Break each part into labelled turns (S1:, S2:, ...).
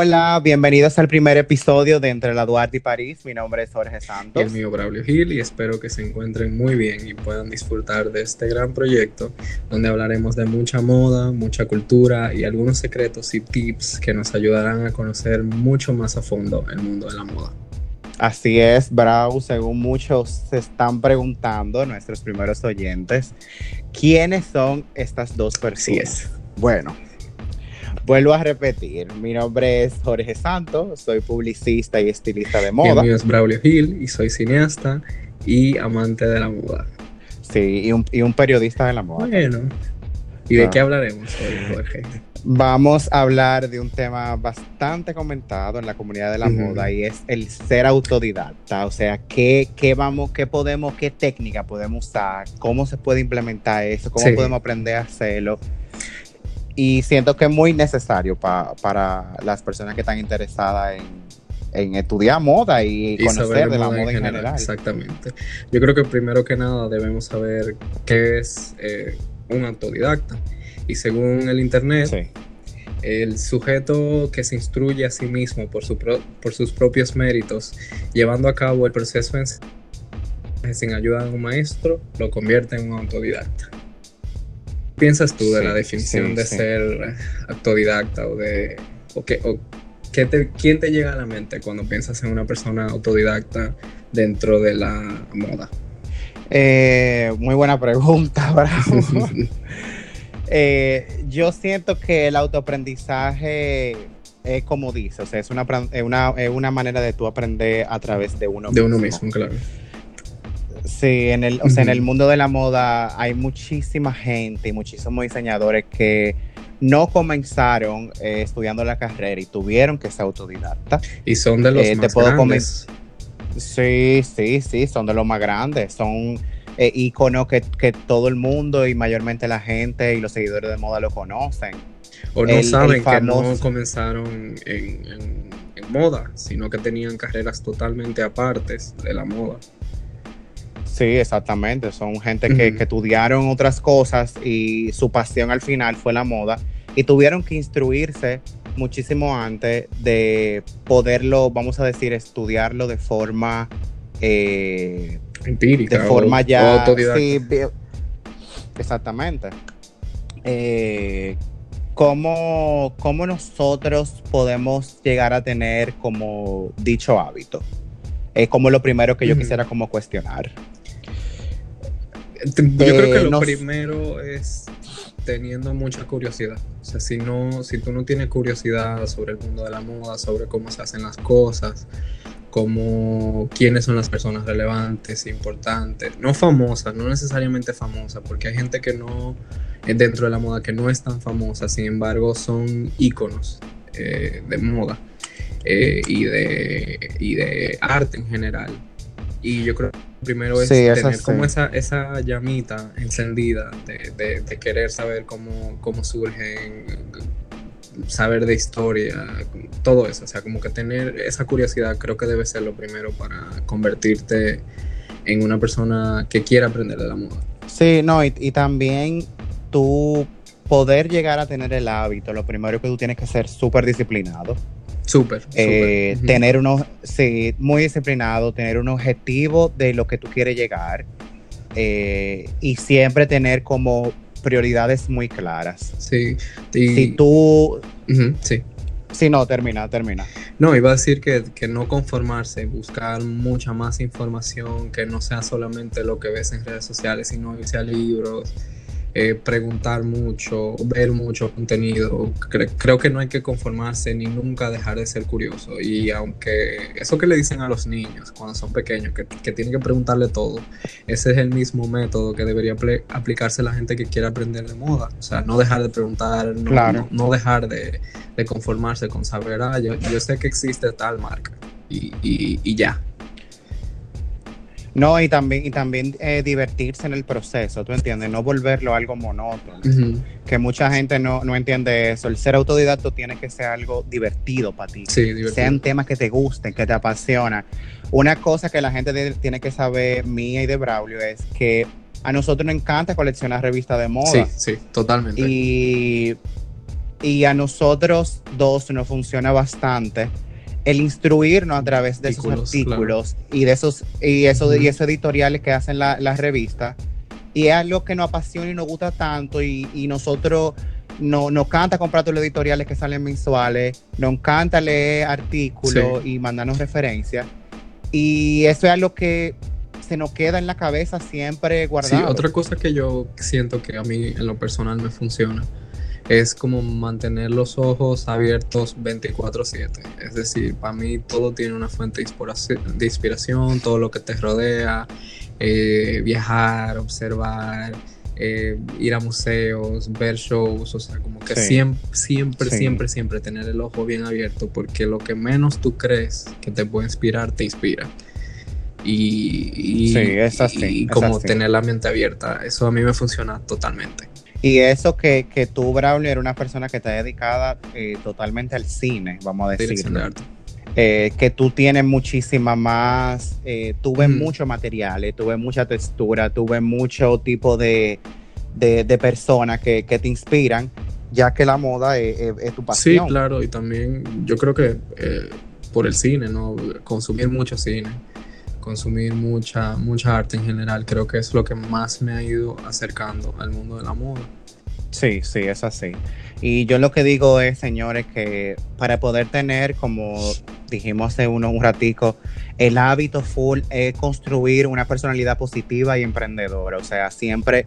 S1: Hola, bienvenidos al primer episodio de Entre la Duarte y París. Mi nombre es Jorge Santos.
S2: Y el mío, Braulio Gil, y espero que se encuentren muy bien y puedan disfrutar de este gran proyecto donde hablaremos de mucha moda, mucha cultura y algunos secretos y tips que nos ayudarán a conocer mucho más a fondo el mundo de la moda.
S1: Así es, Brau, según muchos se están preguntando, nuestros primeros oyentes, ¿quiénes son estas dos personas?
S2: es.
S1: Bueno, Vuelvo a repetir, mi nombre es Jorge Santos, soy publicista y estilista de moda.
S2: Mi mío es Braulio Gil y soy cineasta y amante de la moda.
S1: Sí, y un, periodista de la moda.
S2: Bueno, ¿y de ah. qué hablaremos hoy, Jorge?
S1: Vamos a hablar de un tema bastante comentado en la comunidad de la moda y es el ser autodidacta. O sea, ¿qué, qué, vamos, qué podemos, qué técnica podemos usar, cómo se puede implementar eso, cómo podemos aprender a hacerlo y siento que es muy necesario para las personas que están interesadas en, estudiar moda y, conocer de la moda, en, general,
S2: Exactamente. Yo creo que primero que nada debemos saber qué es eh, un autodidacta. Y según el Internet, el sujeto que se instruye a sí mismo por, su por sus propios méritos, llevando a cabo el proceso en sin ayuda de un maestro, lo convierte en un autodidacta piensas tú de la definición de ser autodidacta o de... O que, o te, ¿Quién te llega a la mente cuando piensas en una persona autodidacta dentro de la moda?
S1: Eh, muy buena pregunta, Bravo. Eh, yo siento que el autoaprendizaje es como dice, o sea, es una, una, una manera de tú aprender a través de uno
S2: mismo. De uno mismo, claro.
S1: Sí, en el, o sea, en el mundo de la moda hay muchísima gente y muchísimos diseñadores que no comenzaron eh, estudiando la carrera y tuvieron que ser autodidacta.
S2: Y son de los eh, más grandes.
S1: Sí, sí, sí, son de los más grandes. Son eh, iconos que, todo el mundo y mayormente la gente y los seguidores de moda lo conocen.
S2: O no saben que no comenzaron en, en moda, sino que tenían carreras totalmente apartes de la moda.
S1: Sí, exactamente. Son gente que, estudiaron otras cosas y su pasión al final fue la moda y tuvieron que instruirse muchísimo antes de poderlo, vamos a decir, estudiarlo de forma
S2: eh, empírica,
S1: de forma ya sí, exactamente. Eh, ¿cómo, ¿Cómo nosotros podemos llegar a tener como dicho hábito? Es como lo primero que yo quisiera como cuestionar.
S2: Yo creo que lo primero es teniendo mucha curiosidad. O sea, si no, si tú no tienes curiosidad sobre el mundo de la moda, sobre cómo se hacen las cosas, como quiénes son las personas relevantes, importantes, no famosas, no necesariamente famosas, porque hay gente que no, eh, dentro de la moda, que no es tan famosa, sin embargo, son íconos eh, de moda eh, y, de, y de arte en general. Y yo creo que primero es tener como esa, esa llamita encendida de, de, querer saber cómo, cómo surgen, saber de historia, todo eso. O sea, como que tener esa curiosidad creo que debe ser lo primero para convertirte en una persona que quiera aprender de la moda.
S1: Sí, no, y, y también tú poder llegar a tener el hábito, lo primero que tú tienes que ser súper disciplinado.
S2: Súper.
S1: Eh, tener unos, sí, muy disciplinado, tener un objetivo de lo que tú quieres llegar eh, y siempre tener como prioridades muy claras.
S2: Sí.
S1: Si tú...
S2: sí.
S1: Sí, no, termina, termina.
S2: No, iba a decir que, que, no conformarse, buscar mucha más información, que no sea solamente lo que ves en redes sociales, sino irse a libros, eh, preguntar mucho, ver mucho contenido. creo que no hay que conformarse ni nunca dejar de ser curioso. Y aunque eso que le dicen a los niños cuando son pequeños, que, tienen que preguntarle todo, ese es el mismo método que debería aplicarse la gente que quiere aprender de moda. O sea, no dejar de preguntar, no, no, dejar de, conformarse con saber, ah, yo, sé que existe tal marca y, y ya.
S1: No, y también, y también eh, divertirse en el proceso, ¿tú entiendes? No volverlo algo monótono. Que mucha gente no, entiende eso. El ser autodidacto tiene que ser algo divertido para ti.
S2: Sí, divertido.
S1: Sean temas que te gusten, que te apasionan. Una cosa que la gente tiene que saber, mía y de Braulio, es que a nosotros nos encanta coleccionar revistas de moda.
S2: Sí, sí, totalmente.
S1: Y Y a nosotros dos nos funciona bastante el instruirnos a través de esos artículos y de esos y eso, y esos editoriales que hacen las la revistas. Y es algo que nos apasiona y nos gusta tanto. Y, y nosotros no, nos encanta comprar todos los editoriales que salen mensuales, nos encanta leer artículos y mandarnos referencias. Y eso es algo que se nos queda en la cabeza siempre guardado.
S2: Sí, otra cosa que yo siento que a mí en lo personal me funciona es como mantener los ojos abiertos 24/7. Es decir, para mí todo tiene una fuente de inspiración, todo lo que te rodea, eh, viajar, observar, eh, ir a museos, ver shows, o sea, como que siempre, siempre, siempre, siempre tener el ojo bien abierto, porque lo que menos tú crees que te puede inspirar, te inspira. Y, y, como tener la mente abierta, eso a mí me funciona totalmente.
S1: Y eso que, que tú, Braulio, eres una persona que está dedicada eh, totalmente al cine, vamos a decir. Eh, que tú tienes muchísima más, eh, tuve mm. mucho material, tuve mucha textura, tuve mucho tipo de, de, personas que, que, te inspiran, ya que la moda es, tu pasión.
S2: Sí, claro, y también yo creo que por el cine, ¿no? Consumir mucho cine consumir mucha, mucha arte en general, creo que es lo que más me ha ido acercando al mundo de la moda.
S1: Sí, sí, es así. Y yo lo que digo es, señores, que para poder tener, como dijimos hace uno, un ratico, el hábito full es construir una personalidad positiva y emprendedora. O sea, siempre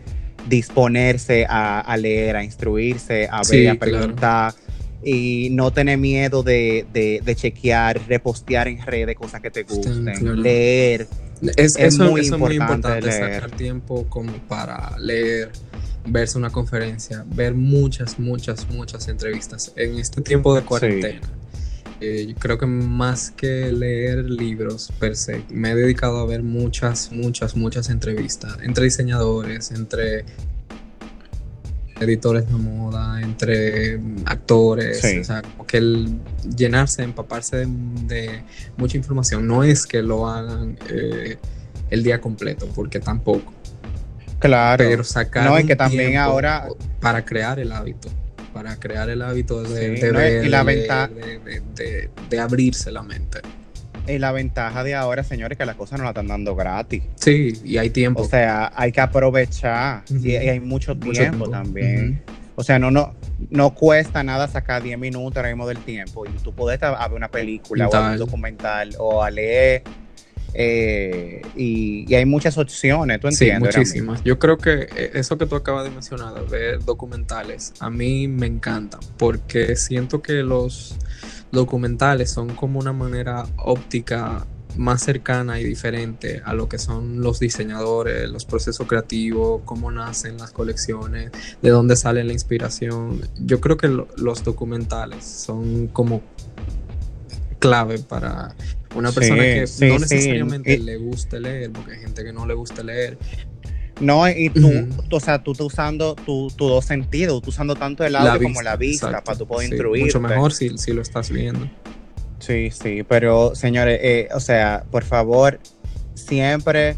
S1: disponerse a, leer, a instruirse, a ver, a preguntar y no tener miedo de, de, chequear, repostear en redes cosas que te gusten, leer.
S2: Es, eso, muy, importante, sacar tiempo como para leer, verse una conferencia, ver muchas, muchas, muchas entrevistas en este tiempo de cuarentena. Eh, creo que más que leer libros per se, me he dedicado a ver muchas, muchas, muchas entrevistas entre diseñadores, entre editores de moda, entre actores, o sea, como que el llenarse, empaparse de, mucha información, no es que lo hagan eh, el día completo, porque tampoco.
S1: Claro.
S2: Pero sacar no, que también ahora para crear el hábito, para crear el hábito de, ver, la de, de abrirse la mente.
S1: Y la ventaja de ahora, señores, que las cosas no la están dando gratis.
S2: Sí, y hay tiempo.
S1: O sea, hay que aprovechar. y, hay mucho tiempo, también. O sea, no, no, no cuesta nada sacar 10 minutos ahora mismo del tiempo. Y tú puedes ver una película o un documental o a leer. Eh, y, hay muchas opciones, ¿tú entiendes?
S2: Sí, muchísimas. Yo creo que eh, eso que tú acabas de mencionar, de ver documentales, a mí me encanta porque siento que los documentales son como una manera óptica más cercana y diferente a lo que son los diseñadores, los procesos creativos, cómo nacen las colecciones, de dónde sale la inspiración. Yo creo que los documentales son como clave para una persona que no necesariamente le guste leer, porque hay gente que no le gusta leer,
S1: no, y tú, o sea, tú estás usando tus tu dos sentidos, tú usando tanto el audio como la vista para tú poder sí, Mucho
S2: mejor si, si, lo estás viendo.
S1: Sí, sí, pero señores, eh, o sea, por favor, siempre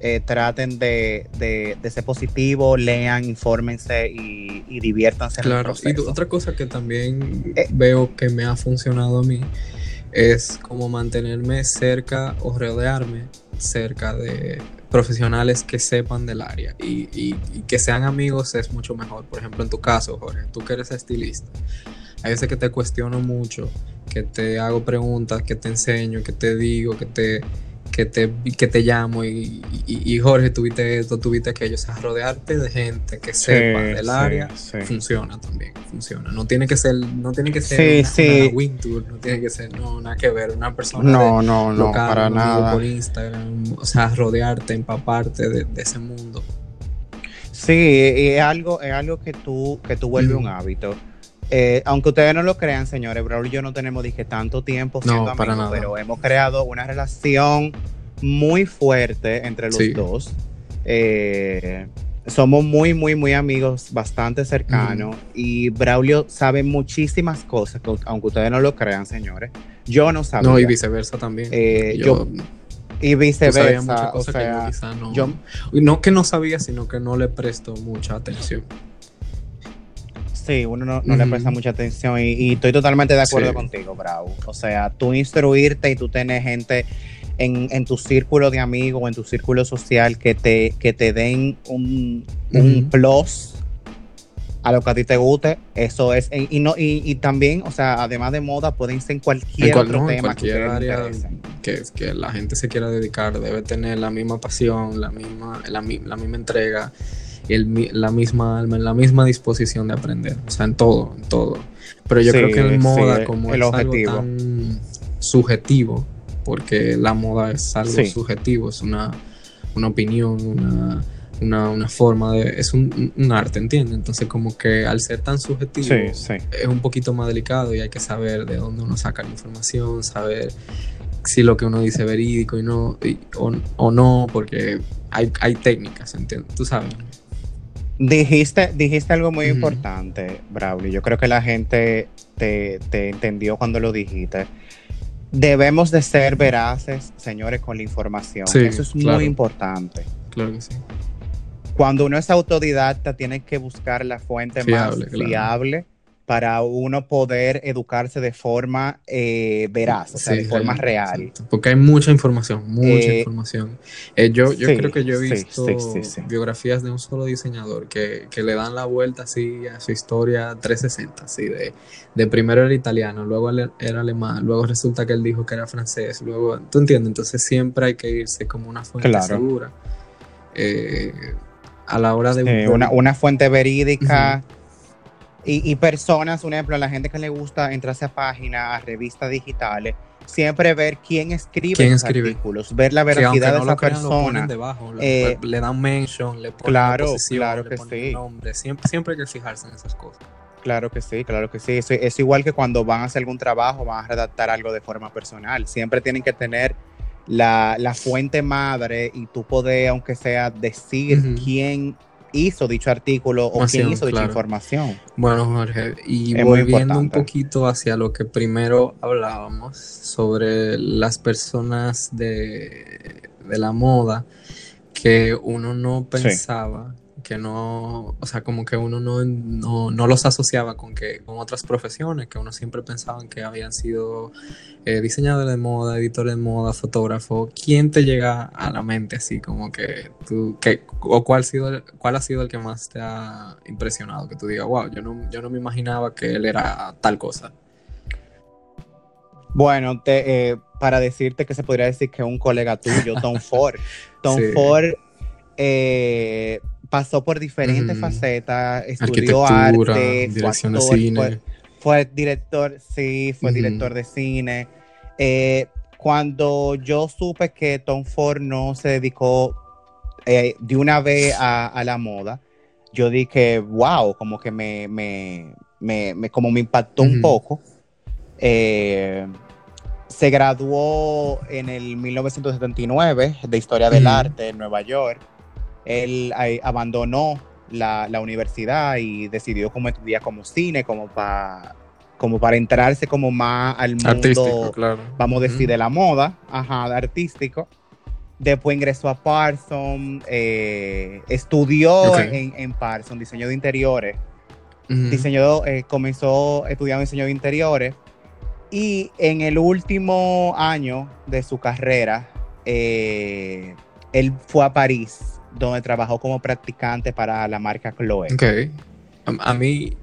S1: eh, traten de, de, ser positivos, lean, infórmense y, y diviértanse.
S2: Claro, y otra cosa que también eh, veo que me ha funcionado a mí es como mantenerme cerca o rodearme cerca de profesionales que sepan del área y, que sean amigos es mucho mejor. Por ejemplo, en tu caso, Jorge, tú que eres estilista, hay veces que te cuestiono mucho, que te hago preguntas, que te enseño, que te digo, que te que te, que te llamo y, y, Jorge, tuviste esto, tuviste aquello. O sea, rodearte de gente que sepa del área funciona también, funciona. No tiene que ser, no tiene que ser una, tour, no tiene que ser, no, nada que ver, una persona
S1: no, no, no, para nada.
S2: por Instagram, o sea, rodearte, empaparte de, ese mundo.
S1: Sí, y es algo, es algo que tú, que tú vuelves un hábito. Eh, aunque ustedes no lo crean, señores, Braulio y yo no tenemos dije tanto tiempo siendo amigos, pero hemos creado una relación muy fuerte entre los dos. Eh, somos muy, muy, muy amigos, bastante cercanos. Y Braulio sabe muchísimas cosas, aunque ustedes no lo crean, señores. Yo no sabía.
S2: No, y viceversa también.
S1: Eh, yo, y viceversa.
S2: Muchas cosas que yo quizá no. no que no sabía, sino que no le presto mucha atención.
S1: Sí, uno no, le presta mucha atención y, estoy totalmente de acuerdo contigo, Bravo. O sea, tú instruirte y tú tener gente en, tu círculo de amigos o en tu círculo social que te, que te den un, plus a lo que a ti te guste, eso es, y, no, y, también, o sea, además de moda, pueden ser en cualquier otro tema
S2: que, área que, que, la gente se quiera dedicar, debe tener la misma pasión, la misma, la, misma entrega, y la misma alma, la misma disposición de aprender, o sea, en todo, en todo. Pero yo creo que en moda, como el es objetivo. algo tan subjetivo, porque la moda es algo subjetivo, es una, opinión, una, forma de... es un, arte, ¿entiendes? Entonces como que al ser tan subjetivo es un poquito más delicado y hay que saber de dónde uno saca la información, saber si lo que uno dice es verídico y no, o, no, porque hay, hay técnicas, ¿entiendes? Tú sabes.
S1: Dijiste, dijiste algo muy importante, Braulio. Yo creo que la gente te, te entendió cuando lo dijiste debemos de ser veraces, señores, con la información. Eso es muy importante.
S2: Claro que sí.
S1: Cuando uno es autodidacta, tiene que buscar la fuente más fiable para uno poder educarse de forma eh, veraz, o sea, de forma real.
S2: Porque hay mucha información, mucha eh, información. Eh, yo yo creo que yo he visto biografías de un solo diseñador que, le dan la vuelta así a su historia 360, así de, de primero era italiano, luego era alemán, luego resulta que él dijo que era francés, luego, ¿tú entiendes? Entonces siempre hay que irse como una fuente segura. a la hora de...
S1: una, fuente verídica. Y, personas, un ejemplo, a la gente que le gusta entrarse a páginas, a revistas digitales, siempre ver quién escribe
S2: ¿Quién escribe?
S1: artículos, ver la veracidad de esa persona.
S2: Debajo, eh, le, dan mention, le ponen
S1: claro, posición, claro que sí.
S2: nombre. Siempre, siempre hay que fijarse en esas cosas.
S1: Claro que sí, claro que sí. Es, igual que cuando van a hacer algún trabajo, van a redactar algo de forma personal. Siempre tienen que tener la, fuente madre y tú poder, aunque sea, decir quién hizo dicho artículo o quién hizo dicha información.
S2: Bueno, Jorge, y volviendo un poquito hacia lo que primero hablábamos sobre las personas de, de la moda que uno no pensaba que no, o sea, como que uno no, no, los asociaba con, que, con otras profesiones, que uno siempre pensaba que habían sido eh, diseñadores de moda, editores de moda, fotógrafo. ¿Quién te llega a la mente así como que tú, que, o cuál ha, sido, cuál ha sido el que más te ha impresionado? Que tú digas, wow, yo no, yo no me imaginaba que él era tal cosa.
S1: Bueno, te, eh, para decirte que se podría decir que un colega tuyo, Tom Ford. Tom Ford eh, pasó por diferentes facetas, estudió arte,
S2: dirección fue, de cine.
S1: Fue, director, sí, fue director de cine. Eh, cuando yo supe que Tom Ford no se dedicó eh, de una vez a, la moda, yo dije, wow, como que me, me, como me impactó un poco. Eh, se graduó en el 1979 de Historia del Arte en Nueva York él abandonó la, universidad y decidió como estudiar como cine, como para como para entrarse como más al mundo, vamos a decir, de la moda, ajá, artístico. Después ingresó a Parson, eh, estudió en, en, Parson diseño de interiores. diseñó, eh, comenzó estudiando diseño de interiores y en el último año de su carrera, eh, él fue a París donde trabajó como practicante para la marca Chloe.
S2: Ok. A, mí.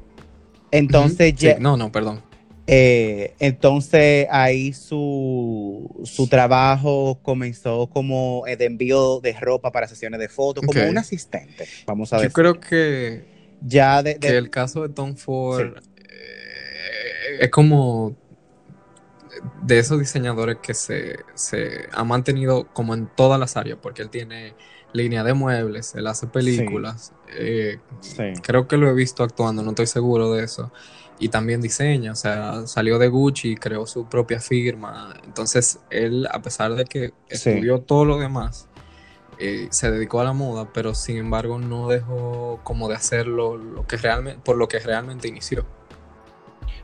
S1: Entonces,
S2: no, no, perdón.
S1: Eh, entonces ahí su, su trabajo comenzó como de envío de ropa para sesiones de fotos, como un asistente, vamos a ver.
S2: Yo creo que,
S1: ya de,
S2: el caso de Tom Ford eh, es como de esos diseñadores que se, se ha mantenido como en todas las áreas, porque él tiene línea de muebles, él hace películas. Eh, creo que lo he visto actuando, no estoy seguro de eso. Y también diseña, o sea, salió de Gucci, creó su propia firma. Entonces, él, a pesar de que estudió todo lo demás, eh, se dedicó a la moda, pero sin embargo no dejó como de hacerlo lo que realmente, por lo que realmente inició.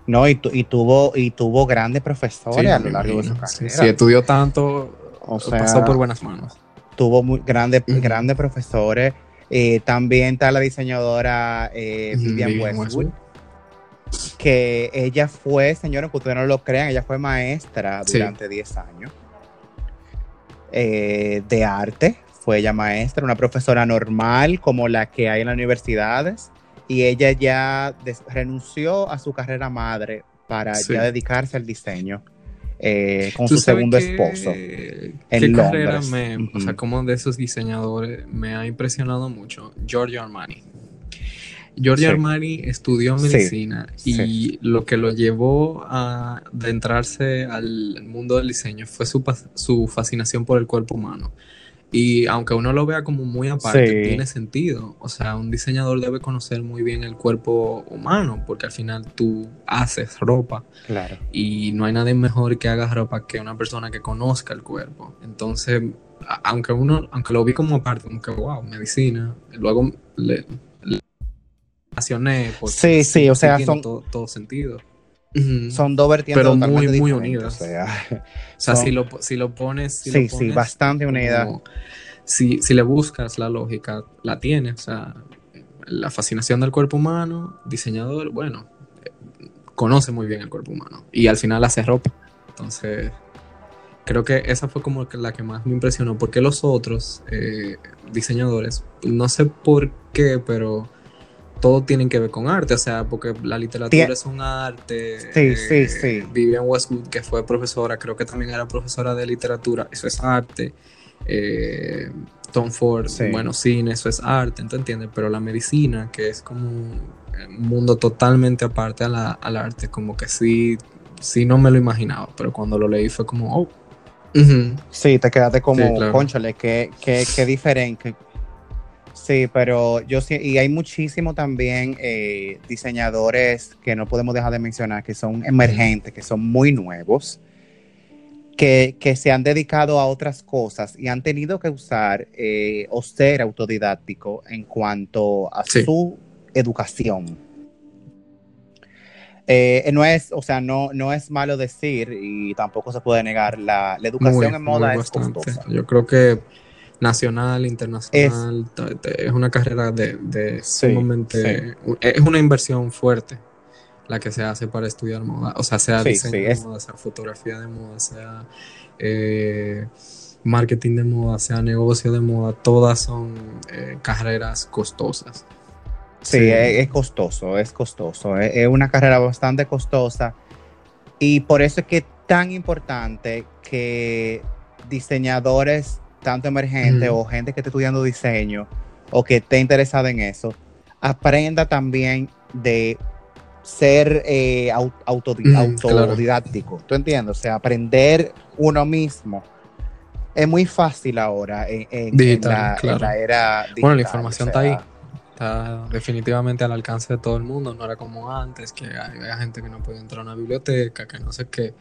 S1: No, y, tuvo, y tuvo grandes profesores a lo largo de su carrera.
S2: Sí, estudió tanto, o sea, pasó por buenas manos
S1: tuvo muy grandes, grandes profesores. Eh, también está la diseñadora eh, Vivian Westwood. que ella fue, señores, que ustedes no lo crean, ella fue maestra durante 10 años eh, de arte. Fue ella maestra, una profesora normal como la que hay en las universidades. Y ella ya renunció a su carrera madre para ya dedicarse al diseño. Eh, con su segundo esposo. En
S2: ¿Qué carrera me, o sea, como de esos diseñadores me ha impresionado mucho? Giorgio Armani. Giorgio Armani estudió medicina y lo que lo llevó a adentrarse al mundo del diseño fue su, su fascinación por el cuerpo humano. Y aunque uno lo vea como muy aparte, tiene sentido. O sea, un diseñador debe conocer muy bien el cuerpo humano, porque al final tú haces ropa.
S1: Claro.
S2: Y no hay nadie mejor que haga ropa que una persona que conozca el cuerpo. Entonces, aunque uno, aunque lo vi como aparte, como que wow, medicina, luego le,
S1: sí, sí, o sea, son
S2: todo, sentido.
S1: Son dos vertientes
S2: pero muy, muy unidas. O sea, si, lo, si lo pones.
S1: sí, sí, bastante unida.
S2: Si, si le buscas la lógica, la tiene. O sea, la fascinación del cuerpo humano, diseñador, bueno, conoce muy bien el cuerpo humano. Y al final hace ropa. Entonces, creo que esa fue como la que más me impresionó. Porque los otros eh, diseñadores, no sé por qué, pero todo tienen que ver con arte, o sea, porque la literatura es un arte.
S1: Sí, sí, eh, sí.
S2: Vivian Westwood, que fue profesora, creo que también era profesora de literatura, eso es arte. Eh, Tom Ford, bueno, cine, eso es arte, ¿tú entiendes? Pero la medicina, que es como un mundo totalmente aparte a la, al arte, como que sí, sí no me lo imaginaba, pero cuando lo leí fue como, oh.
S1: Sí, te quedaste como, sí, conchale, qué, qué, qué diferente, Sí, pero yo sí, y hay muchísimo también eh, diseñadores que no podemos dejar de mencionar, que son emergentes, que son muy nuevos, que, se han dedicado a otras cosas y han tenido que usar eh, o ser autodidáctico en cuanto a su educación. Eh, no es, o sea, no, no es malo decir y tampoco se puede negar, la, educación en moda es costosa.
S2: Yo creo que nacional, internacional. Es, una carrera de, de sumamente. Es una inversión fuerte la que se hace para estudiar moda. O sea, sea diseño de moda, sea fotografía de moda, sea eh, marketing de moda, sea negocio de moda. Todas son eh, carreras costosas.
S1: Sí, Es, costoso, es costoso. Es, es una carrera bastante costosa. Y por eso es que es tan importante que diseñadores tanto emergente o gente que esté estudiando diseño o que esté interesada en eso, aprenda también de ser eh, autodidáctico. ¿Tú entiendes? O sea, aprender uno mismo. Es muy fácil ahora en, la, era digital.
S2: Bueno, la información está ahí. Está definitivamente al alcance de todo el mundo. No era como antes, que había gente que no podía entrar a una biblioteca, que no sé qué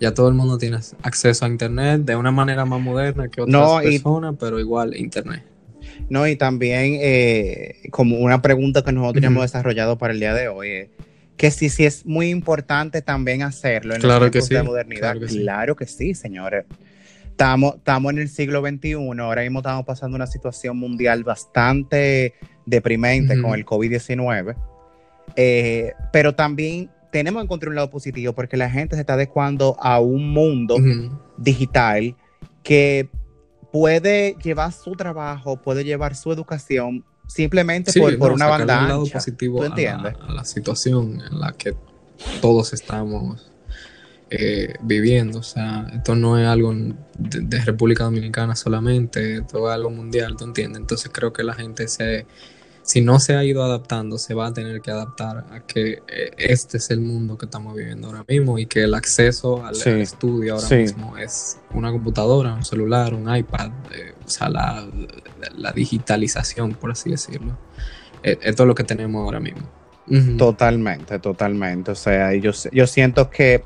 S2: ya todo el mundo tiene acceso a internet de una manera más moderna que otras personas, pero igual internet.
S1: No, y también eh, como una pregunta que nosotros hemos desarrollado para el día de hoy, que sí, sí es muy importante también hacerlo en
S2: claro sí,
S1: de modernidad. Claro que, sí. señores. Estamos, estamos en el siglo XXI, ahora mismo estamos pasando una situación mundial bastante deprimente con el COVID-19, eh, pero también tenemos que encontrar un lado positivo porque la gente se está adecuando a un mundo digital que puede llevar su trabajo, puede llevar su educación simplemente por, una banda. Un lado
S2: positivo a la, situación en la que todos estamos eh, viviendo. O sea, esto no es algo de, República Dominicana solamente, esto es algo mundial, ¿tú entiendes? Entonces creo que la gente se si no se ha ido adaptando, se va a tener que adaptar a que eh, este es el mundo que estamos viviendo ahora mismo y que el acceso al, estudio ahora mismo es una computadora, un celular, un iPad, eh, o sea, la, digitalización, por así decirlo. Eh, esto es lo que tenemos ahora mismo.
S1: Totalmente, totalmente. O sea, yo, yo siento que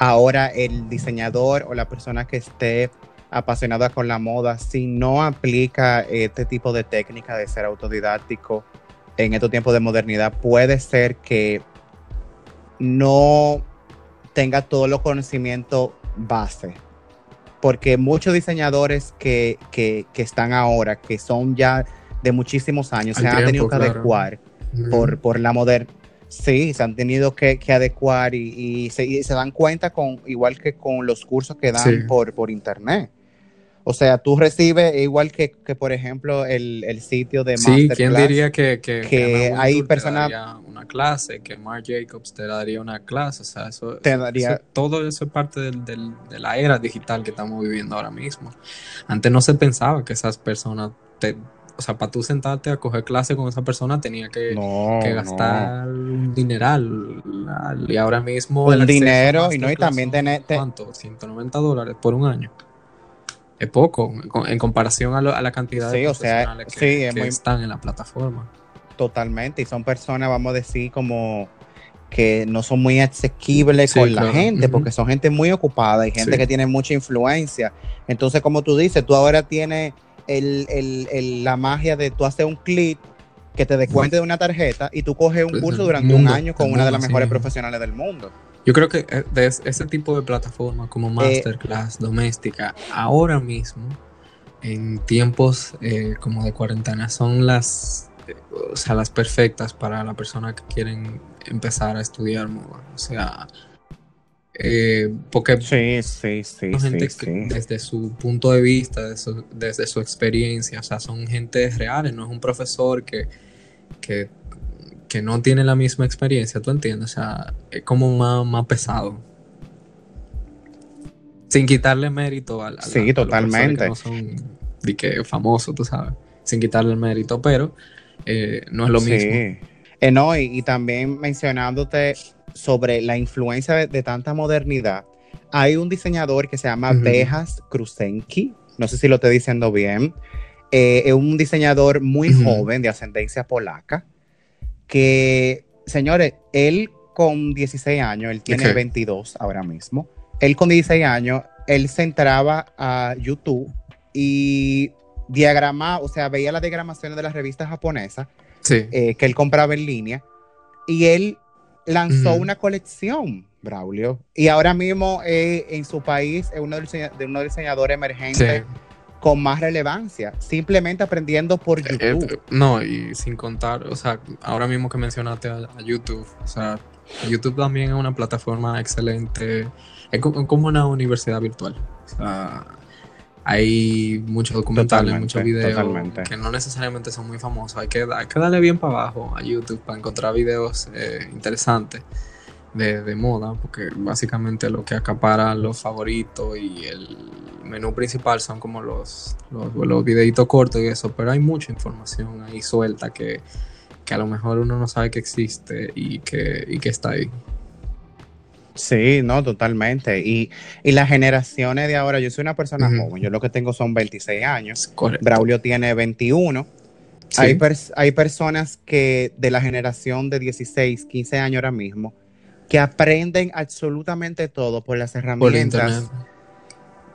S1: ahora el diseñador o la persona que esté apasionada con la moda, si no aplica este tipo de técnica de ser autodidáctico en estos tiempos de modernidad, puede ser que no tenga todos los conocimientos base. Porque muchos diseñadores que, están ahora, que son ya de muchísimos años, se han tenido que adecuar por, por la modernidad Sí, se han tenido que, adecuar y, se, dan cuenta con, igual que con los cursos que dan por, por internet. O sea, tú recibes igual que, por ejemplo, el, sitio de
S2: Masterclass. Sí, ¿quién diría que,
S1: que, hay personas...
S2: una clase, que Mark Jacobs te daría una clase? O sea, eso, te daría... todo eso es parte de la era digital que estamos viviendo ahora mismo. Antes no se pensaba que esas personas te, o sea, para tú sentarte a coger clase con esa persona tenía que, gastar un dineral. Y ahora mismo.
S1: Un dinero y no, y también tener.
S2: ¿Cuánto? 190 dólares por un año. Es poco en comparación a, la cantidad de profesionales que, están en la plataforma.
S1: Totalmente. Y son personas, vamos a decir, como que no son muy asequibles con la gente, porque son gente muy ocupada y gente que tiene mucha influencia. Entonces, como tú dices, tú ahora tienes el, la magia de tú hacer un clip que te descuente de una tarjeta y tú coges un curso durante un año con una de las mejores profesionales del mundo.
S2: Yo creo que eh, de ese tipo de plataformas como eh, Masterclass, Doméstica, ahora mismo, en tiempos eh, como de cuarentena, son las, o sea, las perfectas para la persona que quieren empezar a estudiar moda. O sea, eh, porque
S1: sí, sí, sí,
S2: gente desde su punto de vista, desde su, experiencia, o sea, son gente reales, no es un profesor que, que, no tiene la misma experiencia, ¿tú entiendes? O sea, es como más, más pesado. Sin quitarle mérito a,
S1: sí, totalmente.
S2: que no son de que famoso, tú sabes, sin quitarle el mérito, pero eh, no es lo mismo.
S1: Eh, no, y también mencionándote sobre la influencia de, tanta modernidad, hay un diseñador que se llama Bejas Krusenki, no sé si lo estoy diciendo bien, eh, es un diseñador muy joven de ascendencia polaca, que, señores, él con 16 años, él tiene 22 ahora mismo, él con 16 años, él se entraba a YouTube y diagramaba, o sea, veía las diagramaciones de las revistas japonesas eh, que él compraba en línea y él lanzó una colección, Braulio, y ahora mismo eh, en su país es uno de los diseñadores emergentes con más relevancia, simplemente aprendiendo por eh, eh, YouTube.
S2: no, y sin contar, o sea, ahora mismo que mencionaste a, YouTube, o sea, YouTube también es una plataforma excelente, es como una universidad virtual. O sea, hay muchos documentales, muchos videos que no necesariamente son muy famosos. Hay que, que darle bien para abajo a YouTube para encontrar videos eh, interesantes de, moda, porque básicamente lo que acapara los favoritos y el menú principal son como los, los, videitos cortos y eso, pero hay mucha información ahí suelta que, a lo mejor uno no sabe que existe y que, y que está ahí.
S1: Sí, no, totalmente. Y, las generaciones de ahora, yo soy una persona joven, yo lo que tengo son 26 años, Braulio tiene 21. Hay, hay personas que de la generación de 16, 15 años ahora mismo, que aprenden absolutamente todo por las herramientas. Por,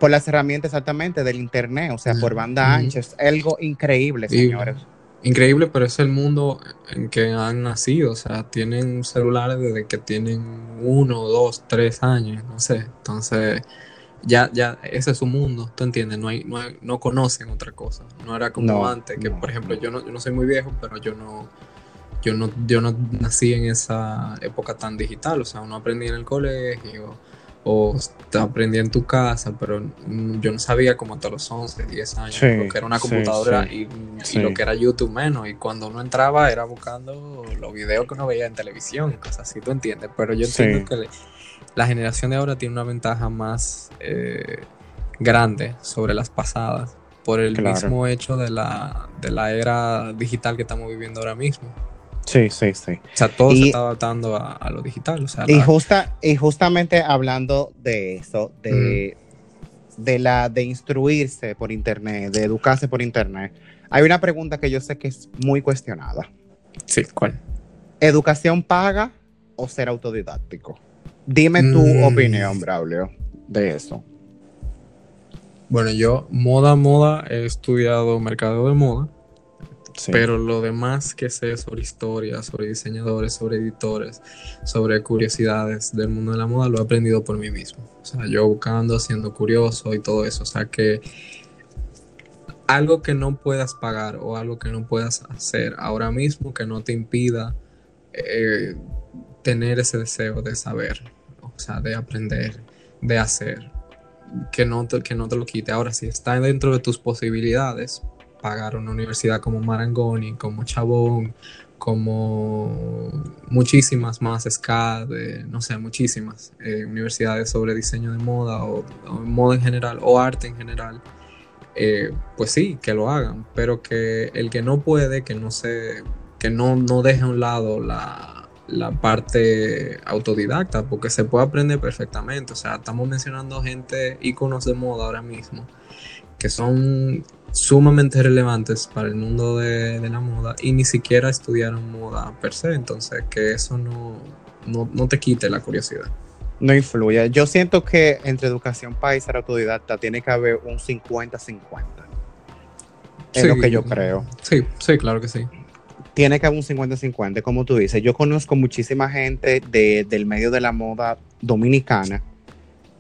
S1: las herramientas exactamente del internet, o sea, por banda ancha. Es algo increíble, señores.
S2: Increíble, pero es el mundo en que han nacido. O sea, tienen celulares desde que tienen uno, dos, tres años, no sé. Entonces, ya, ya, ese es su mundo, ¿tú entiendes? No, hay, no, no conocen otra cosa. No era como antes, que por ejemplo, yo no, yo no soy muy viejo, pero yo no, yo no, yo no nací en esa época tan digital. O sea, uno aprendía en el colegio o aprendí en tu casa, pero yo no sabía como hasta los 11, 10 años lo que era una computadora y, lo que era YouTube menos. Y cuando uno entraba era buscando los videos que uno veía en televisión cosas así, tú entiendes. Pero yo entiendo que la generación de ahora tiene una ventaja más eh, grande sobre las pasadas por el mismo hecho de la, de la era digital que estamos viviendo ahora mismo.
S1: Sí, sí, sí. O
S2: sea, todo se está adaptando a, lo digital.
S1: y, justa, y justamente hablando de eso, de, de, la, de instruirse por internet, de educarse por internet, hay una pregunta que yo sé que es muy cuestionada.
S2: Sí, ¿cuál?
S1: ¿Educación paga o ser autodidáctico? Dime tu mm. opinión, Braulio, de eso.
S2: Bueno, yo, moda, moda, he estudiado mercado de moda pero lo demás que sé sobre historia, sobre diseñadores, sobre editores, sobre curiosidades del mundo de la moda, lo he aprendido por mí mismo. O sea, yo buscando, siendo curioso y todo eso. O sea, que algo que no puedas pagar o algo que no puedas hacer ahora mismo que no te impida eh, tener ese deseo de saber, o sea, de aprender, de hacer, que no te, que no te lo quite. Ahora, si está dentro de tus posibilidades, pagar una universidad como Marangoni, como Chabón, como muchísimas más SCA, no sé, muchísimas eh, universidades sobre diseño de moda o, moda en general o arte en general, eh, pues sí, que lo hagan, pero que el que no puede, que no se, que no, no deje a un lado la, la parte autodidacta, porque se puede aprender perfectamente. O sea, estamos mencionando gente, íconos de moda ahora mismo, que son sumamente relevantes para el mundo de, la moda y ni siquiera estudiaron moda per se, entonces que eso no, no, te quite la curiosidad.
S1: No influye. Yo siento que entre educación país y autodidacta tiene que haber un 50-50. Es lo que yo creo.
S2: Sí, sí, claro que sí.
S1: Tiene que haber un 50-50, como tú dices. Yo conozco muchísima gente del medio de la moda dominicana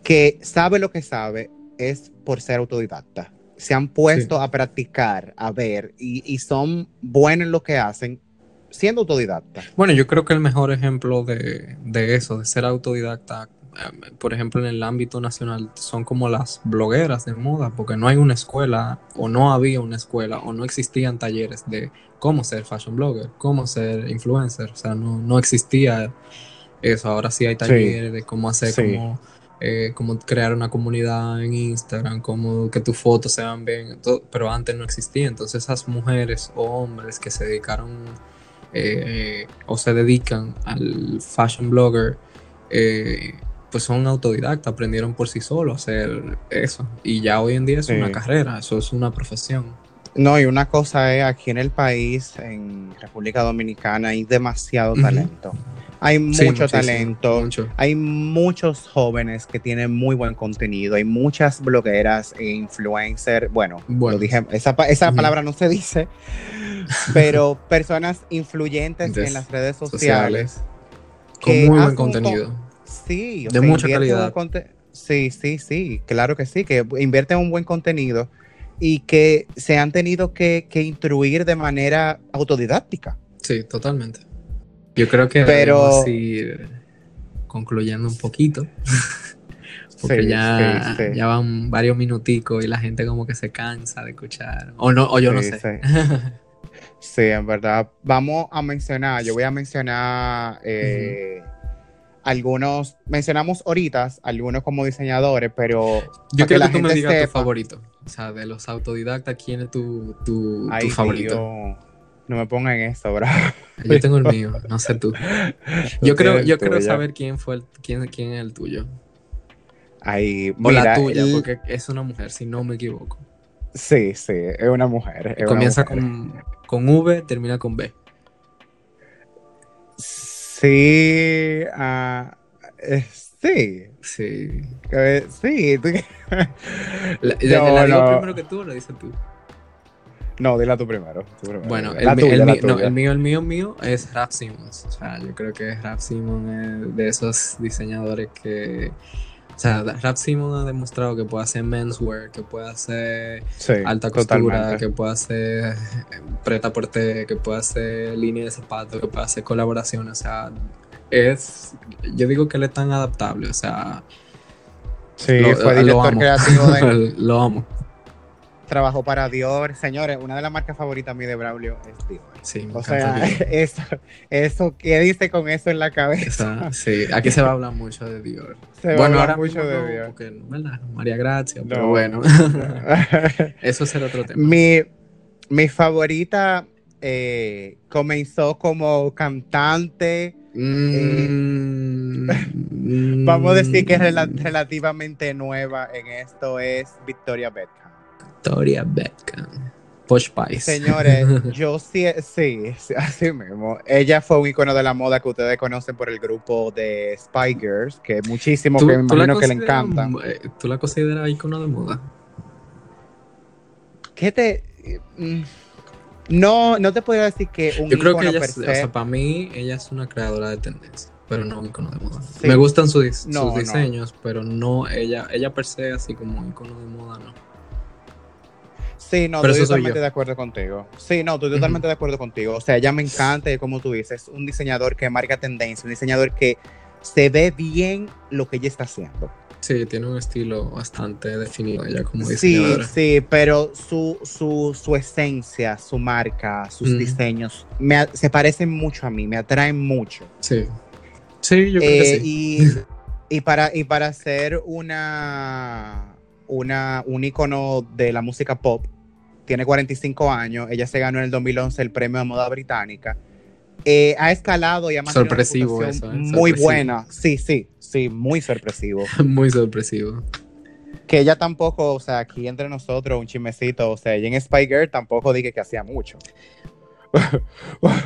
S1: que sabe lo que sabe es por ser autodidacta se han puesto a practicar, a ver, y, son buenos en lo que hacen siendo autodidacta.
S2: Bueno, yo creo que el mejor ejemplo de, eso, de ser autodidacta, eh, por ejemplo, en el ámbito nacional, son como las blogueras de moda, porque no hay una escuela, o no había una escuela, o no existían talleres de cómo ser fashion blogger, cómo ser influencer, o sea, no, existía eso. Ahora sí hay talleres de cómo hacer como eh, como crear una comunidad en Instagram, como que tus fotos se vean bien, pero antes no existía. Entonces esas mujeres o hombres que se dedicaron eh, o se dedican al fashion blogger, eh, pues son autodidactas, aprendieron por sí solos a hacer eso. Y ya hoy en día es una carrera, eso es una profesión.
S1: No, y una cosa es, aquí en el país, en República Dominicana, hay demasiado talento. Hay mucho talento, hay muchos jóvenes que tienen muy buen contenido, hay muchas blogueras e influencers, bueno, lo dije, esa, palabra no se dice, pero personas influyentes en las redes sociales.
S2: con muy buen contenido.
S1: Sí,
S2: de mucha calidad.
S1: Sí, sí, sí, claro que sí, que invierten un buen contenido y que se han tenido que, que instruir de manera autodidáctica.
S2: Sí, totalmente. Yo creo que pero ir concluyendo un poquito. Porque ya, ya van varios minuticos y la gente como que se cansa de escuchar. O no, o yo no sé.
S1: Sí. en verdad. Vamos a mencionar, yo voy a mencionar eh, algunos, mencionamos ahorita algunos como diseñadores, pero...
S2: Yo quiero que, tú me digas tu favorito. O sea, de los autodidactas, ¿quién es tu, tu, favorito?
S1: No me pongan en esto, bro.
S2: Yo tengo el mío, no sé tú. Yo creo, yo quiero saber quién fue el, quién, quién es el tuyo.
S1: Ahí,
S2: o la tuya, porque es una mujer, si no me equivoco.
S1: Sí, sí, es una mujer.
S2: Comienza Con, con V, termina con B.
S1: Sí, uh, sí.
S2: Sí.
S1: Sí.
S2: la, la, digo primero que tú o la dices tú.
S1: No, dila tú primero.
S2: Bueno, el, mío, el mío, mío es Rap Simmons. O sea, yo creo que Rap Simmons es de esos diseñadores que. O sea, Rap Simmons ha demostrado que puede hacer menswear, que puede hacer alta costura, que puede hacer preta porte, que puede hacer línea de zapatos, que puede hacer colaboraciones. O sea, es. Yo digo que él es tan adaptable. O sea.
S1: Sí, fue director creativo
S2: de. lo amo
S1: trabajó para Dior. Señores, una de las marcas favoritas a mí de Braulio es Dior.
S2: Sí,
S1: o sea, eso, eso, ¿qué dice con eso en la cabeza?
S2: sí, aquí se va a hablar mucho de Dior.
S1: Se bueno, ahora mucho de Dior.
S2: Porque, ¿verdad? María Gracia, pero bueno. eso es el otro tema.
S1: Mi, mi favorita eh, comenzó como cantante. Mm, eh, vamos a decir que es relativamente nueva en esto, es Victoria Beckham.
S2: Victoria Beckham. Posh Pies.
S1: Señores, yo sí, sí, así mismo. Ella fue un icono de la moda que ustedes conocen por el grupo de Spy Girls, que muchísimo que me imagino que le encanta.
S2: Eh, ¿Tú la consideras icono de moda?
S1: ¿Qué te.? Mm, no, no te podría decir que
S2: un Yo creo que ella, o sea, para mí, ella es una creadora de tendencia, pero no un icono de moda. Me gustan sus, diseños, pero no ella, ella per se, así como icono de moda, no.
S1: Sí, no, estoy totalmente de acuerdo contigo. Sí, no, estoy totalmente de acuerdo contigo. O sea, ella me encanta, como tú dices, un diseñador que marca tendencia, un diseñador que se ve bien lo que ella está haciendo.
S2: Sí, tiene un estilo bastante definido ella como
S1: diseñadora. Sí, sí, pero su, su, su esencia, su marca, sus diseños me, se parecen mucho a mí, me atraen mucho.
S2: Sí. Sí, yo creo que eh,
S1: sí. Y, para, y para ser una, una, un icono de la música pop, tiene 45 años, ella se ganó en el 2011 el premio de moda británica. Eh, ha escalado y ha
S2: mantenido sorpresivo eso,
S1: ¿eh? muy buena. Sí, sí, sí, muy sorpresivo.
S2: muy sorpresivo.
S1: Que ella tampoco, o sea, aquí entre nosotros, un chismecito, o sea, ella en Spy Girl tampoco dije que hacía mucho.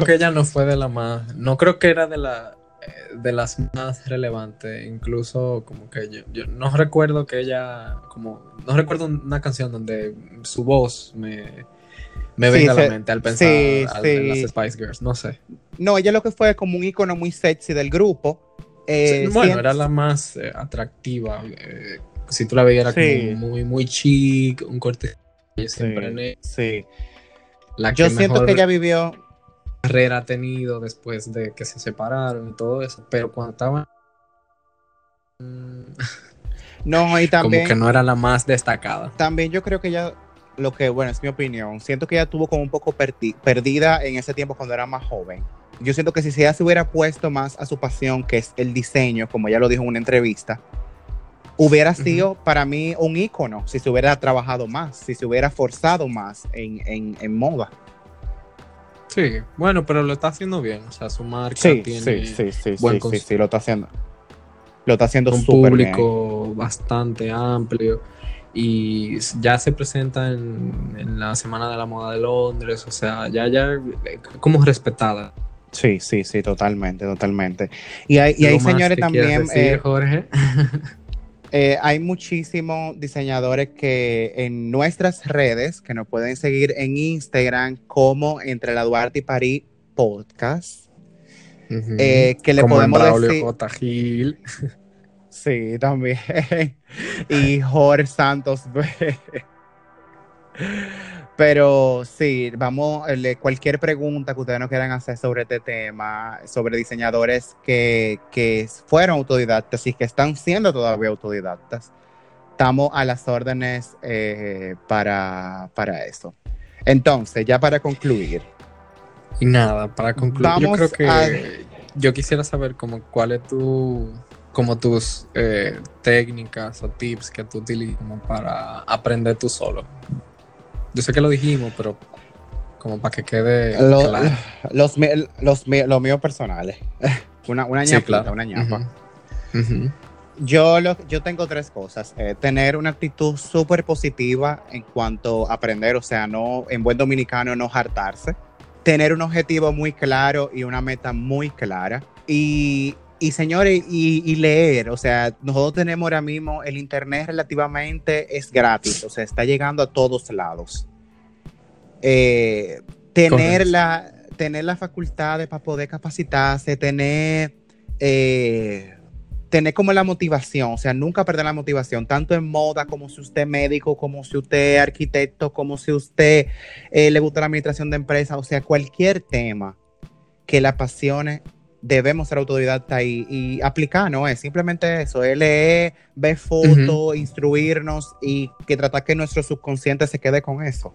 S2: que ella no fue de la más, no creo que era de la de las más relevantes, incluso como que yo, yo, no recuerdo que ella, como, no recuerdo una canción donde su voz me, me venga a la mente al pensar en las Spice Girls, no sé.
S1: No, ella lo que fue como un icono muy sexy del grupo.
S2: Eh, bueno, era la más eh, atractiva. Eh, si tú la veías, era como muy, muy chic, un corte siempre
S1: Sí. La yo siento que ella vivió
S2: carrera ha tenido después de que se separaron y todo eso, pero cuando estaban...
S1: No, y también...
S2: Como que no era la más destacada.
S1: También yo creo que ella, lo que, bueno, es mi opinión, siento que ella tuvo como un poco perdida en ese tiempo cuando era más joven. Yo siento que si ella se hubiera puesto más a su pasión, que es el diseño, como ella lo dijo en una entrevista, hubiera sido para mí un ícono si se hubiera trabajado más, si se hubiera forzado más en, en, en moda.
S2: Sí, bueno, pero lo está haciendo bien. O sea, su marca tiene
S1: sí, sí, sí, buen sí, sí, lo está haciendo. Lo está haciendo
S2: un público bastante amplio y ya se presenta en, la Semana de la Moda de Londres, o sea, ya, ya como respetada.
S1: Sí, sí, sí, totalmente, totalmente. Y hay, y hay señores también.
S2: Eh, Jorge.
S1: Eh, hay muchísimos diseñadores que en nuestras redes, que nos pueden seguir en Instagram como Entre la Duarte y París Podcast, eh, que le podemos decir...
S2: J. Gil.
S1: Sí, también. y Jorge Santos pero sí, vamos, cualquier pregunta que ustedes nos quieran hacer sobre este tema, sobre diseñadores que, fueron autodidactas y que están siendo todavía autodidactas, estamos a las órdenes eh, para, eso. Entonces, ya para concluir.
S2: Y nada, para concluir, yo creo que yo quisiera saber como cuál es tu, como tus eh, técnicas o tips que tú utilizas para aprender tú solo. Yo sé que lo dijimos, pero como para que quede claro.
S1: Los, los, los, míos personales. una una ñapita, una ñapa. Yo, yo tengo tres cosas. Eh, tener una actitud súper positiva en cuanto a aprender, o sea, no en buen dominicano no hartarse. Tener un objetivo muy claro y una meta muy clara. Y, y señores, y, y, leer, o sea, nosotros tenemos ahora mismo el internet relativamente es gratis, o sea, está llegando a todos lados. Eh, tener, la, tener la facultad para poder capacitarse, tener, eh, tener como la motivación, o sea, nunca perder la motivación, tanto en moda como si usted es médico, como si usted es arquitecto, como si usted eh, le gusta la administración de empresas, o sea, cualquier tema que la apasione, debemos ser autodidacta y, aplicar, no es simplemente eso, es leer, ver fotos, instruirnos y que tratar que nuestro subconsciente se quede con eso.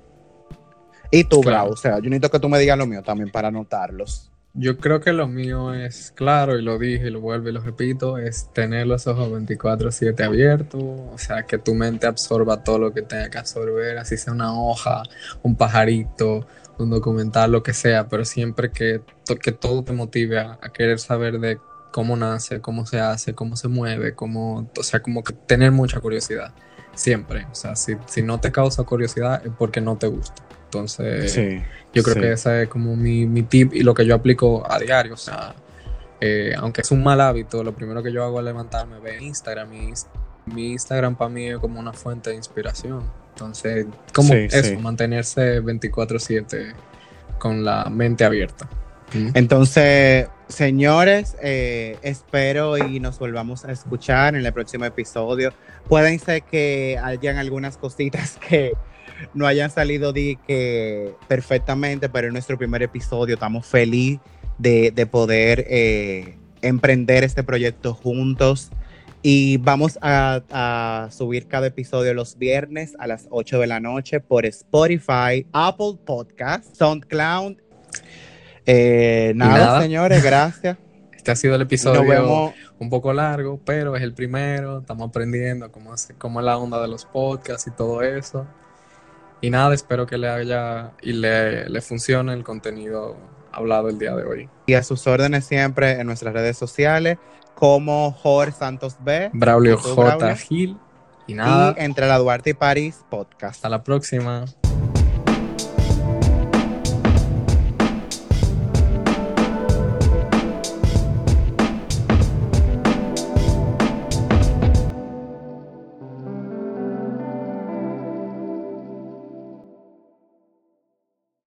S1: Y tú, claro. o sea, yo necesito que tú me digas lo mío también para anotarlos.
S2: Yo creo que lo mío es claro, y lo dije, y lo vuelvo y lo repito, es tener los ojos 24/7 abiertos, o sea, que tu mente absorba todo lo que tenga que absorber, así sea una hoja, un pajarito, un documental, lo que sea, pero siempre que, que todo te motive a, querer saber de cómo nace, cómo se hace, cómo se mueve, cómo, o sea, como que tener mucha curiosidad, siempre, o sea, si, si no te causa curiosidad es porque no te gusta. Entonces, yo creo que ese es como mi, mi, tip y lo que yo aplico a diario. O sea, eh, aunque es un mal hábito, lo primero que yo hago es levantarme, ver Instagram. Mi, mi Instagram para mí es como una fuente de inspiración. Entonces, como eso, mantenerse 24/7 con la mente abierta.
S1: Entonces, señores, eh, espero y nos volvamos a escuchar en el próximo episodio. Pueden ser que hayan algunas cositas que no hayan salido de que perfectamente, pero en nuestro primer episodio estamos felices de, de, poder eh, emprender este proyecto juntos. Y vamos a, a, subir cada episodio los viernes a las 8 de la noche por Spotify, Apple Podcast, SoundCloud. Eh, nada, nada, señores, gracias.
S2: Este ha sido el episodio un poco largo, pero es el primero. Estamos aprendiendo cómo, cómo es la onda de los podcasts y todo eso. Y nada, espero que le haya y le, le funcione el contenido hablado el día de hoy.
S1: Y a sus órdenes siempre en nuestras redes sociales, como Jorge Santos B,
S2: Braulio J. Gil. Y nada.
S1: Y entre la Duarte y París podcast.
S2: Hasta la próxima.